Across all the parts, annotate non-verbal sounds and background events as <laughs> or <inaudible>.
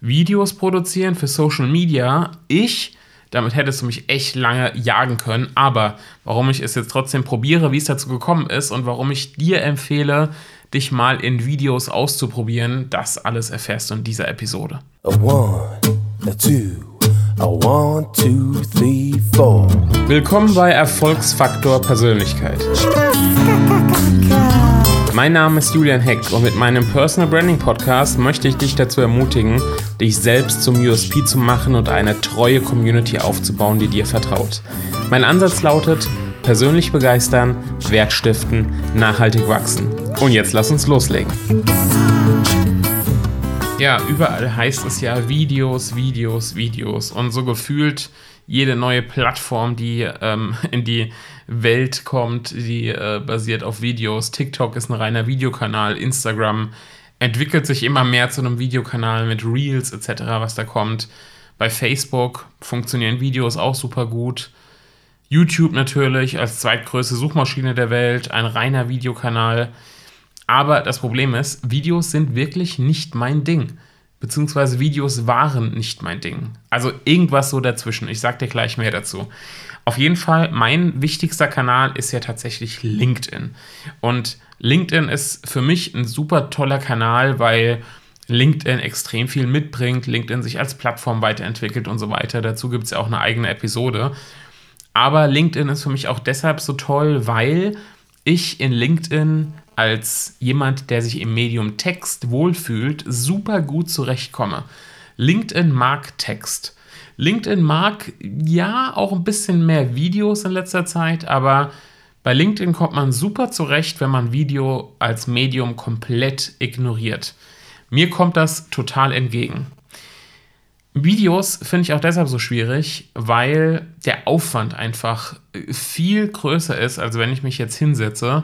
Videos produzieren für Social Media. Ich, damit hättest du mich echt lange jagen können. Aber warum ich es jetzt trotzdem probiere, wie es dazu gekommen ist und warum ich dir empfehle, dich mal in Videos auszuprobieren, das alles erfährst du in dieser Episode. A one, a two. One, two, three, Willkommen bei Erfolgsfaktor Persönlichkeit. <laughs> Mein Name ist Julian Heck und mit meinem Personal Branding Podcast möchte ich dich dazu ermutigen, dich selbst zum USP zu machen und eine treue Community aufzubauen, die dir vertraut. Mein Ansatz lautet, persönlich begeistern, Wert stiften, nachhaltig wachsen. Und jetzt lass uns loslegen. Ja, überall heißt es ja Videos, Videos, Videos. Und so gefühlt jede neue Plattform, die ähm, <laughs> in die Welt kommt, die äh, basiert auf Videos. TikTok ist ein reiner Videokanal, Instagram entwickelt sich immer mehr zu einem Videokanal mit Reels etc., was da kommt. Bei Facebook funktionieren Videos auch super gut. YouTube natürlich als zweitgrößte Suchmaschine der Welt, ein reiner Videokanal. Aber das Problem ist, Videos sind wirklich nicht mein Ding. Beziehungsweise Videos waren nicht mein Ding. Also irgendwas so dazwischen. Ich sag dir gleich mehr dazu. Auf jeden Fall, mein wichtigster Kanal ist ja tatsächlich LinkedIn. Und LinkedIn ist für mich ein super toller Kanal, weil LinkedIn extrem viel mitbringt, LinkedIn sich als Plattform weiterentwickelt und so weiter. Dazu gibt es ja auch eine eigene Episode. Aber LinkedIn ist für mich auch deshalb so toll, weil ich in LinkedIn als jemand, der sich im Medium Text wohlfühlt, super gut zurechtkomme. LinkedIn mag Text. LinkedIn mag ja auch ein bisschen mehr Videos in letzter Zeit, aber bei LinkedIn kommt man super zurecht, wenn man Video als Medium komplett ignoriert. Mir kommt das total entgegen. Videos finde ich auch deshalb so schwierig, weil der Aufwand einfach viel größer ist, als wenn ich mich jetzt hinsetze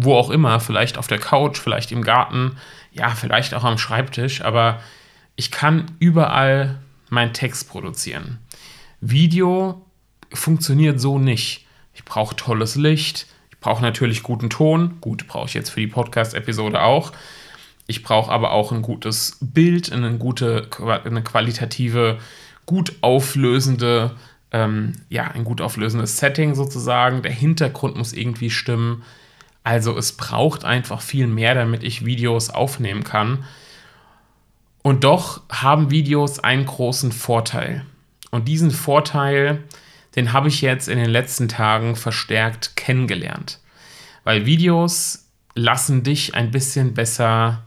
wo auch immer, vielleicht auf der Couch, vielleicht im Garten, ja, vielleicht auch am Schreibtisch, aber ich kann überall meinen Text produzieren. Video funktioniert so nicht. Ich brauche tolles Licht, ich brauche natürlich guten Ton, gut, brauche ich jetzt für die Podcast-Episode auch. Ich brauche aber auch ein gutes Bild, eine gute, eine qualitative, gut auflösende, ähm, ja, ein gut auflösendes Setting sozusagen. Der Hintergrund muss irgendwie stimmen. Also es braucht einfach viel mehr, damit ich Videos aufnehmen kann. Und doch haben Videos einen großen Vorteil. Und diesen Vorteil, den habe ich jetzt in den letzten Tagen verstärkt kennengelernt. Weil Videos lassen dich ein bisschen besser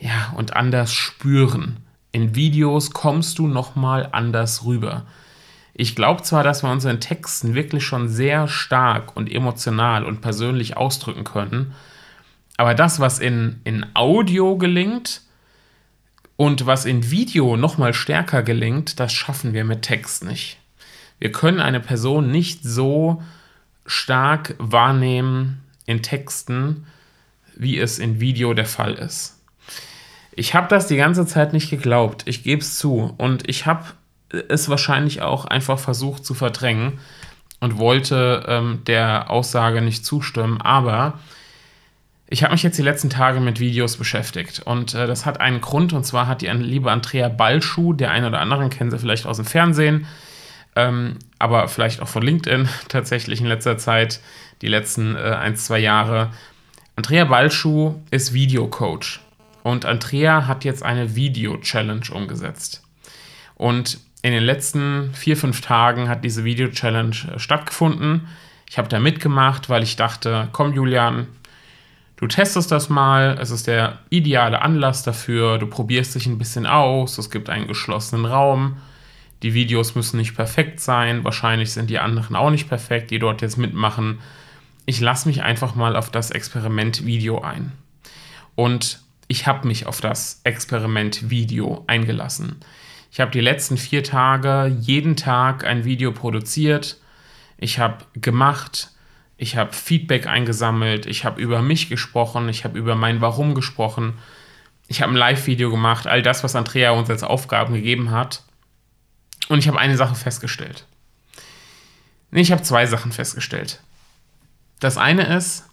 ja, und anders spüren. In Videos kommst du nochmal anders rüber. Ich glaube zwar, dass wir unseren Texten wirklich schon sehr stark und emotional und persönlich ausdrücken können, aber das, was in, in Audio gelingt und was in Video nochmal stärker gelingt, das schaffen wir mit Text nicht. Wir können eine Person nicht so stark wahrnehmen in Texten, wie es in Video der Fall ist. Ich habe das die ganze Zeit nicht geglaubt, ich gebe es zu. Und ich habe es wahrscheinlich auch einfach versucht zu verdrängen und wollte ähm, der Aussage nicht zustimmen. Aber ich habe mich jetzt die letzten Tage mit Videos beschäftigt und äh, das hat einen Grund und zwar hat die liebe Andrea Ballschuh, der eine oder anderen kennen sie vielleicht aus dem Fernsehen, ähm, aber vielleicht auch von LinkedIn <laughs> tatsächlich in letzter Zeit, die letzten äh, ein, zwei Jahre. Andrea Ballschuh ist Videocoach und Andrea hat jetzt eine Video-Challenge umgesetzt. Und in den letzten vier, fünf Tagen hat diese Video-Challenge äh, stattgefunden. Ich habe da mitgemacht, weil ich dachte, komm Julian, du testest das mal, es ist der ideale Anlass dafür, du probierst dich ein bisschen aus, es gibt einen geschlossenen Raum, die Videos müssen nicht perfekt sein, wahrscheinlich sind die anderen auch nicht perfekt, die dort jetzt mitmachen. Ich lasse mich einfach mal auf das Experiment Video ein. Und ich habe mich auf das Experiment Video eingelassen. Ich habe die letzten vier Tage jeden Tag ein Video produziert. Ich habe gemacht. Ich habe Feedback eingesammelt. Ich habe über mich gesprochen. Ich habe über mein Warum gesprochen. Ich habe ein Live-Video gemacht. All das, was Andrea uns als Aufgaben gegeben hat. Und ich habe eine Sache festgestellt. Nee, ich habe zwei Sachen festgestellt. Das eine ist,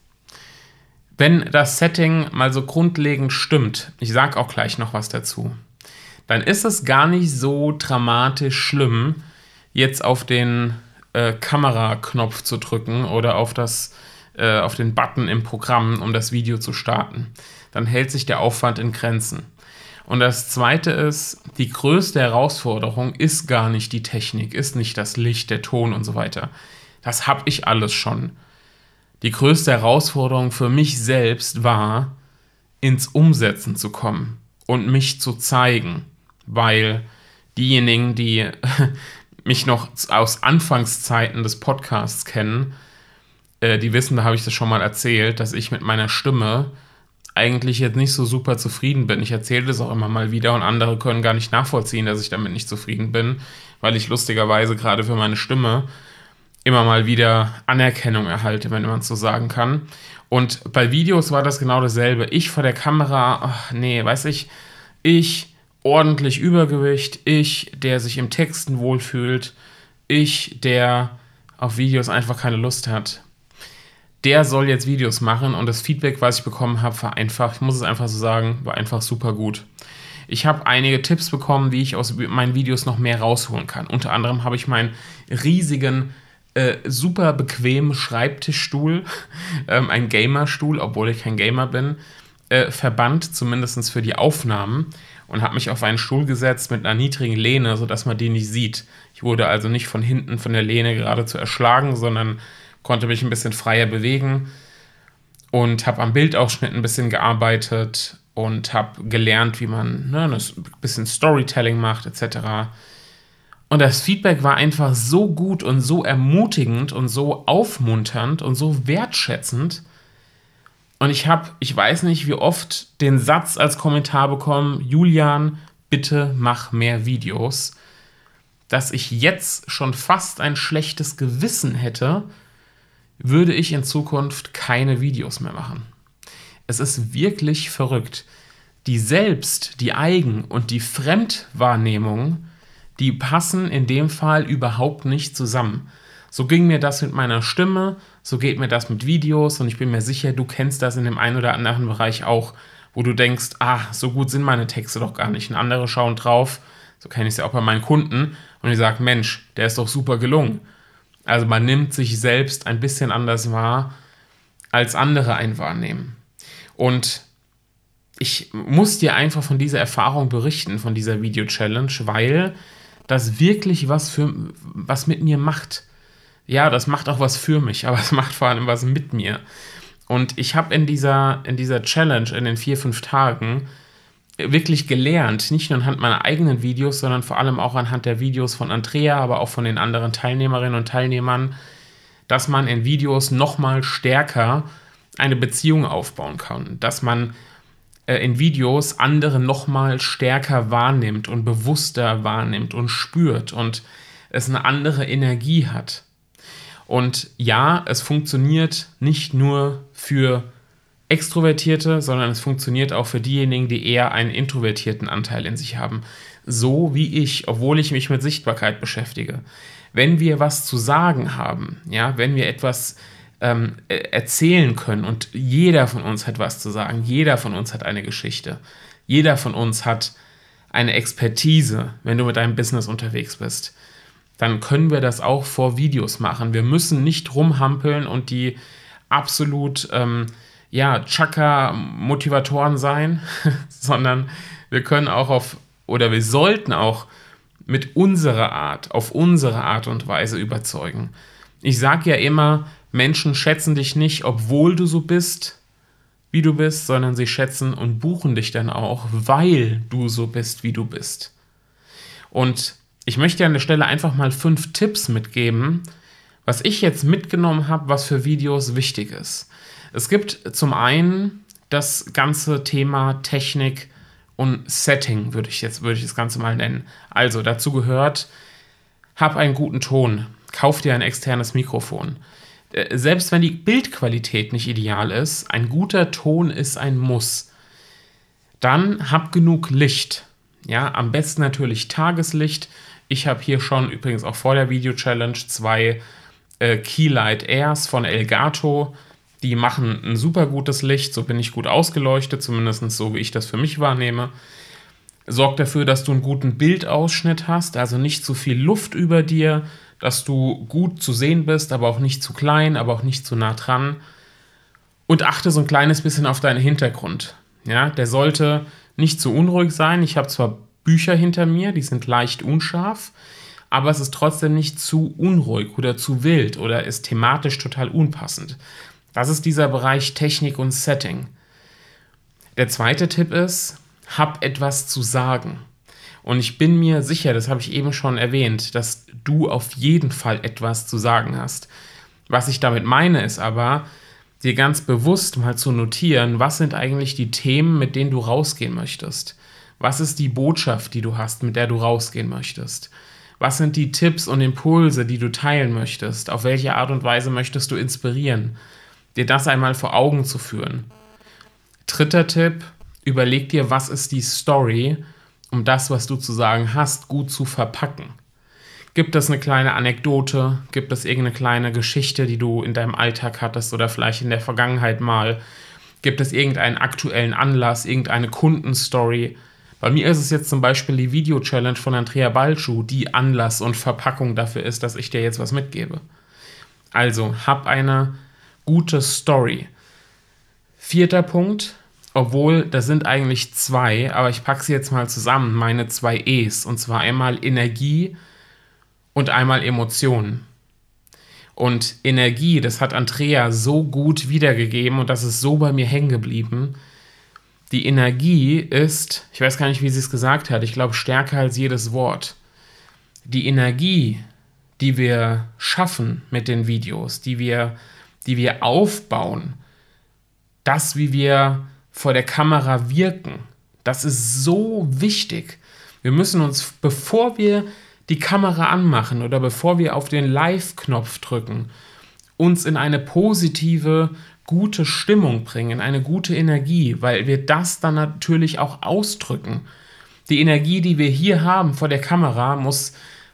wenn das Setting mal so grundlegend stimmt, ich sage auch gleich noch was dazu, dann ist es gar nicht so dramatisch schlimm, jetzt auf den äh, Kameraknopf zu drücken oder auf, das, äh, auf den Button im Programm, um das Video zu starten. Dann hält sich der Aufwand in Grenzen. Und das Zweite ist, die größte Herausforderung ist gar nicht die Technik, ist nicht das Licht, der Ton und so weiter. Das habe ich alles schon. Die größte Herausforderung für mich selbst war, ins Umsetzen zu kommen und mich zu zeigen, weil diejenigen, die <laughs> mich noch aus Anfangszeiten des Podcasts kennen, äh, die wissen, da habe ich das schon mal erzählt, dass ich mit meiner Stimme eigentlich jetzt nicht so super zufrieden bin. Ich erzähle das auch immer mal wieder und andere können gar nicht nachvollziehen, dass ich damit nicht zufrieden bin, weil ich lustigerweise gerade für meine Stimme immer mal wieder Anerkennung erhalte, wenn man es so sagen kann. Und bei Videos war das genau dasselbe. Ich vor der Kamera, ach nee, weiß ich, ich ordentlich Übergewicht, ich, der sich im Texten wohlfühlt, ich, der auf Videos einfach keine Lust hat. Der soll jetzt Videos machen und das Feedback, was ich bekommen habe, war einfach, ich muss es einfach so sagen, war einfach super gut. Ich habe einige Tipps bekommen, wie ich aus meinen Videos noch mehr rausholen kann. Unter anderem habe ich meinen riesigen, äh, super bequemen Schreibtischstuhl, <laughs> ähm, ein Gamerstuhl, obwohl ich kein Gamer bin, äh, verbannt, zumindest für die Aufnahmen und habe mich auf einen Stuhl gesetzt mit einer niedrigen Lehne, sodass man den nicht sieht. Ich wurde also nicht von hinten von der Lehne geradezu erschlagen, sondern konnte mich ein bisschen freier bewegen und habe am Bildausschnitt ein bisschen gearbeitet und habe gelernt, wie man ne, ein bisschen Storytelling macht etc. Und das Feedback war einfach so gut und so ermutigend und so aufmunternd und so wertschätzend, und ich habe, ich weiß nicht, wie oft den Satz als Kommentar bekommen, Julian, bitte mach mehr Videos, dass ich jetzt schon fast ein schlechtes Gewissen hätte, würde ich in Zukunft keine Videos mehr machen. Es ist wirklich verrückt. Die Selbst-, die Eigen- und die Fremdwahrnehmung, die passen in dem Fall überhaupt nicht zusammen. So ging mir das mit meiner Stimme, so geht mir das mit Videos und ich bin mir sicher, du kennst das in dem einen oder anderen Bereich auch, wo du denkst, ah, so gut sind meine Texte doch gar nicht. Und andere schauen drauf, so kenne ich es ja auch bei meinen Kunden, und ich sage, Mensch, der ist doch super gelungen. Also man nimmt sich selbst ein bisschen anders wahr, als andere einen wahrnehmen. Und ich muss dir einfach von dieser Erfahrung berichten, von dieser Video-Challenge, weil das wirklich was, für, was mit mir macht ja, das macht auch was für mich, aber <laughs> es macht vor allem was mit mir. Und ich habe in dieser, in dieser Challenge, in den vier, fünf Tagen, wirklich gelernt, nicht nur anhand meiner eigenen Videos, sondern vor allem auch anhand der Videos von Andrea, aber auch von den anderen Teilnehmerinnen und Teilnehmern, dass man in Videos nochmal stärker eine Beziehung aufbauen kann, dass man äh, in Videos andere nochmal stärker wahrnimmt und bewusster wahrnimmt und spürt und es eine andere Energie hat. Und ja, es funktioniert nicht nur für Extrovertierte, sondern es funktioniert auch für diejenigen, die eher einen introvertierten Anteil in sich haben. So wie ich, obwohl ich mich mit Sichtbarkeit beschäftige. Wenn wir was zu sagen haben, ja, wenn wir etwas ähm, e-, erzählen können und jeder von uns hat was zu sagen, jeder von uns hat eine Geschichte, jeder von uns hat eine Expertise, wenn du mit deinem Business unterwegs bist dann können wir das auch vor Videos machen. Wir müssen nicht rumhampeln und die absolut ähm, ja, Chaka-Motivatoren sein, <laughs> sondern wir können auch auf, oder wir sollten auch mit unserer Art, auf unsere Art und Weise überzeugen. Ich sage ja immer, Menschen schätzen dich nicht, obwohl du so bist, wie du bist, sondern sie schätzen und buchen dich dann auch, weil du so bist, wie du bist. Und ich möchte an der Stelle einfach mal fünf Tipps mitgeben, was ich jetzt mitgenommen habe, was für Videos wichtig ist. Es gibt zum einen das ganze Thema Technik und Setting, würde ich jetzt würde ich das Ganze mal nennen. Also dazu gehört, hab einen guten Ton, kauf dir ein externes Mikrofon. Äh, selbst wenn die Bildqualität nicht ideal ist, ein guter Ton ist ein Muss. Dann hab genug Licht. Ja, am besten natürlich Tageslicht. Ich habe hier schon übrigens auch vor der Video-Challenge zwei äh, Keylight Airs von Elgato. Die machen ein super gutes Licht, so bin ich gut ausgeleuchtet, zumindest so wie ich das für mich wahrnehme. Sorg dafür, dass du einen guten Bildausschnitt hast, also nicht zu viel Luft über dir, dass du gut zu sehen bist, aber auch nicht zu klein, aber auch nicht zu nah dran. Und achte so ein kleines bisschen auf deinen Hintergrund. Ja, der sollte nicht zu unruhig sein. Ich habe zwar Bücher hinter mir, die sind leicht unscharf, aber es ist trotzdem nicht zu unruhig oder zu wild oder ist thematisch total unpassend. Das ist dieser Bereich Technik und Setting. Der zweite Tipp ist, hab etwas zu sagen. Und ich bin mir sicher, das habe ich eben schon erwähnt, dass du auf jeden Fall etwas zu sagen hast. Was ich damit meine, ist aber, dir ganz bewusst mal zu notieren, was sind eigentlich die Themen, mit denen du rausgehen möchtest. Was ist die Botschaft, die du hast, mit der du rausgehen möchtest? Was sind die Tipps und Impulse, die du teilen möchtest? Auf welche Art und Weise möchtest du inspirieren? Dir das einmal vor Augen zu führen. Dritter Tipp, überleg dir, was ist die Story, um das, was du zu sagen hast, gut zu verpacken. Gibt es eine kleine Anekdote? Gibt es irgendeine kleine Geschichte, die du in deinem Alltag hattest oder vielleicht in der Vergangenheit mal? Gibt es irgendeinen aktuellen Anlass, irgendeine Kundenstory? Bei mir ist es jetzt zum Beispiel die Video-Challenge von Andrea Balschuh, die Anlass und Verpackung dafür ist, dass ich dir jetzt was mitgebe. Also, hab eine gute Story. Vierter Punkt, obwohl das sind eigentlich zwei, aber ich packe sie jetzt mal zusammen, meine zwei E's. Und zwar einmal Energie und einmal Emotionen. Und Energie, das hat Andrea so gut wiedergegeben und das ist so bei mir hängen geblieben. Die Energie ist, ich weiß gar nicht, wie sie es gesagt hat, ich glaube stärker als jedes Wort. Die Energie, die wir schaffen mit den Videos, die wir, die wir aufbauen, das, wie wir vor der Kamera wirken. Das ist so wichtig. Wir müssen uns, bevor wir die Kamera anmachen oder bevor wir auf den Live-Knopf drücken, uns in eine positive, gute Stimmung bringen, eine gute Energie, weil wir das dann natürlich auch ausdrücken. Die Energie, die wir hier haben vor der Kamera, muss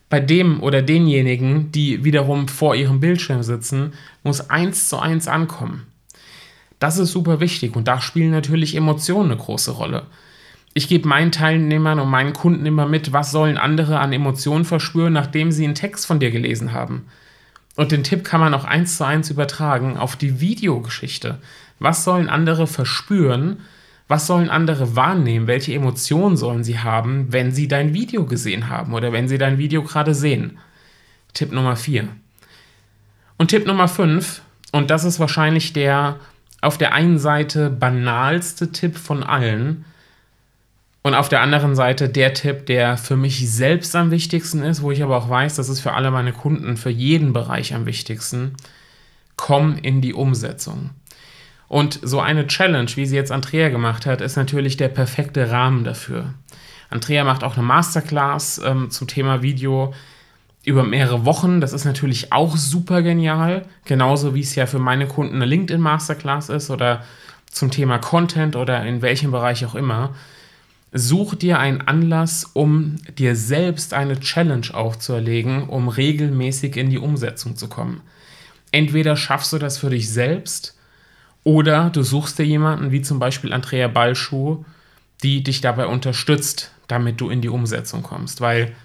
bei dem oder denjenigen, die wiederum vor ihrem Bildschirm sitzen, muss eins zu eins ankommen. Das ist super wichtig und da spielen natürlich Emotionen eine große Rolle. Ich gebe meinen Teilnehmern und meinen Kunden immer mit, was sollen andere an Emotionen verspüren, nachdem sie einen Text von dir gelesen haben. Und den Tipp kann man auch eins zu eins übertragen auf die Videogeschichte. Was sollen andere verspüren? Was sollen andere wahrnehmen? Welche Emotionen sollen sie haben, wenn sie dein Video gesehen haben oder wenn sie dein Video gerade sehen? Tipp Nummer 4. Und Tipp Nummer 5, und das ist wahrscheinlich der auf der einen Seite banalste Tipp von allen und auf der anderen Seite der Tipp, der für mich selbst am wichtigsten ist, wo ich aber auch weiß, das ist für alle meine Kunden, für jeden Bereich am wichtigsten. Komm in die Umsetzung. Und so eine Challenge, wie sie jetzt Andrea gemacht hat, ist natürlich der perfekte Rahmen dafür. Andrea macht auch eine Masterclass ähm, zum Thema Video über mehrere Wochen. Das ist natürlich auch super genial. Genauso wie es ja für meine Kunden eine LinkedIn Masterclass ist oder zum Thema Content oder in welchem Bereich auch immer. Such dir einen Anlass, um dir selbst eine Challenge aufzuerlegen, um regelmäßig in die Umsetzung zu kommen. Entweder schaffst du das für dich selbst oder du suchst dir jemanden, wie zum Beispiel Andrea Ballschuh, die dich dabei unterstützt, damit du in die Umsetzung kommst. Weil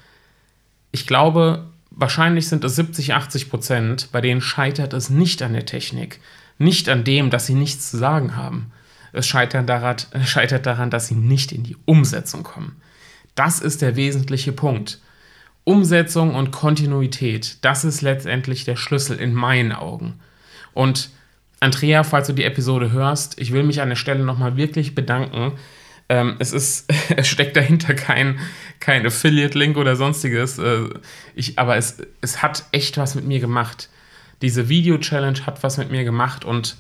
ich glaube, wahrscheinlich sind es 70, 80 Prozent, bei denen scheitert es nicht an der Technik, nicht an dem, dass sie nichts zu sagen haben. Es scheitert daran, <laughs> scheitert daran, dass sie nicht in die Umsetzung kommen. Das ist der wesentliche Punkt. Umsetzung und Kontinuität, das ist letztendlich der Schlüssel in meinen Augen. Und Andrea, falls du die Episode hörst, ich will mich an der Stelle nochmal wirklich bedanken, ähm, es ist, <laughs> es steckt dahinter kein, kein Affiliate-Link oder sonstiges. Äh, ich, aber es, es hat echt was mit mir gemacht. Diese Video-Challenge hat was mit mir gemacht und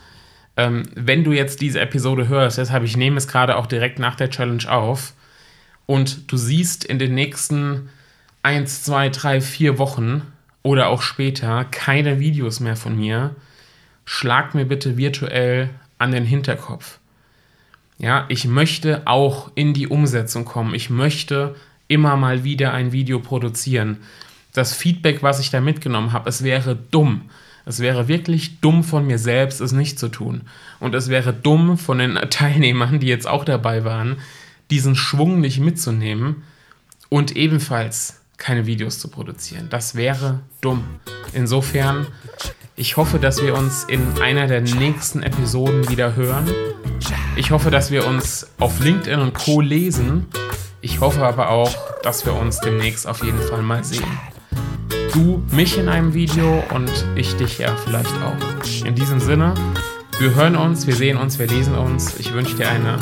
ähm, wenn du jetzt diese Episode hörst, deshalb ich nehme es gerade auch direkt nach der Challenge auf und du siehst in den nächsten 1, 2, 3, 4 Wochen oder auch später keine Videos mehr von mir, schlag mir bitte virtuell an den Hinterkopf. Ja, ich möchte auch in die Umsetzung kommen. Ich möchte immer mal wieder ein Video produzieren. Das Feedback, was ich da mitgenommen habe, es wäre dumm. Es wäre wirklich dumm von mir selbst, es nicht zu tun. Und es wäre dumm von den <laughs> Teilnehmern, die jetzt auch dabei waren, diesen Schwung nicht mitzunehmen und ebenfalls keine Videos zu produzieren. Das wäre dumm. Insofern, ich hoffe, dass wir uns in einer der nächsten Episoden wieder hören. Ich hoffe, dass wir uns auf LinkedIn und Co lesen. Ich hoffe aber auch, dass wir uns demnächst auf jeden Fall mal sehen. Du mich in einem Video und ich dich ja vielleicht auch. In diesem Sinne, wir hören uns, wir sehen uns, wir lesen uns. Ich wünsche dir eine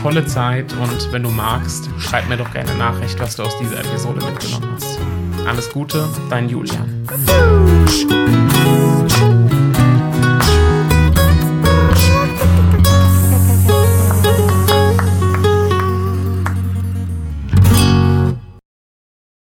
tolle Zeit und wenn du magst, schreib mir doch gerne Nachricht, was du aus dieser Episode mitgenommen hast. Alles Gute, dein Julian.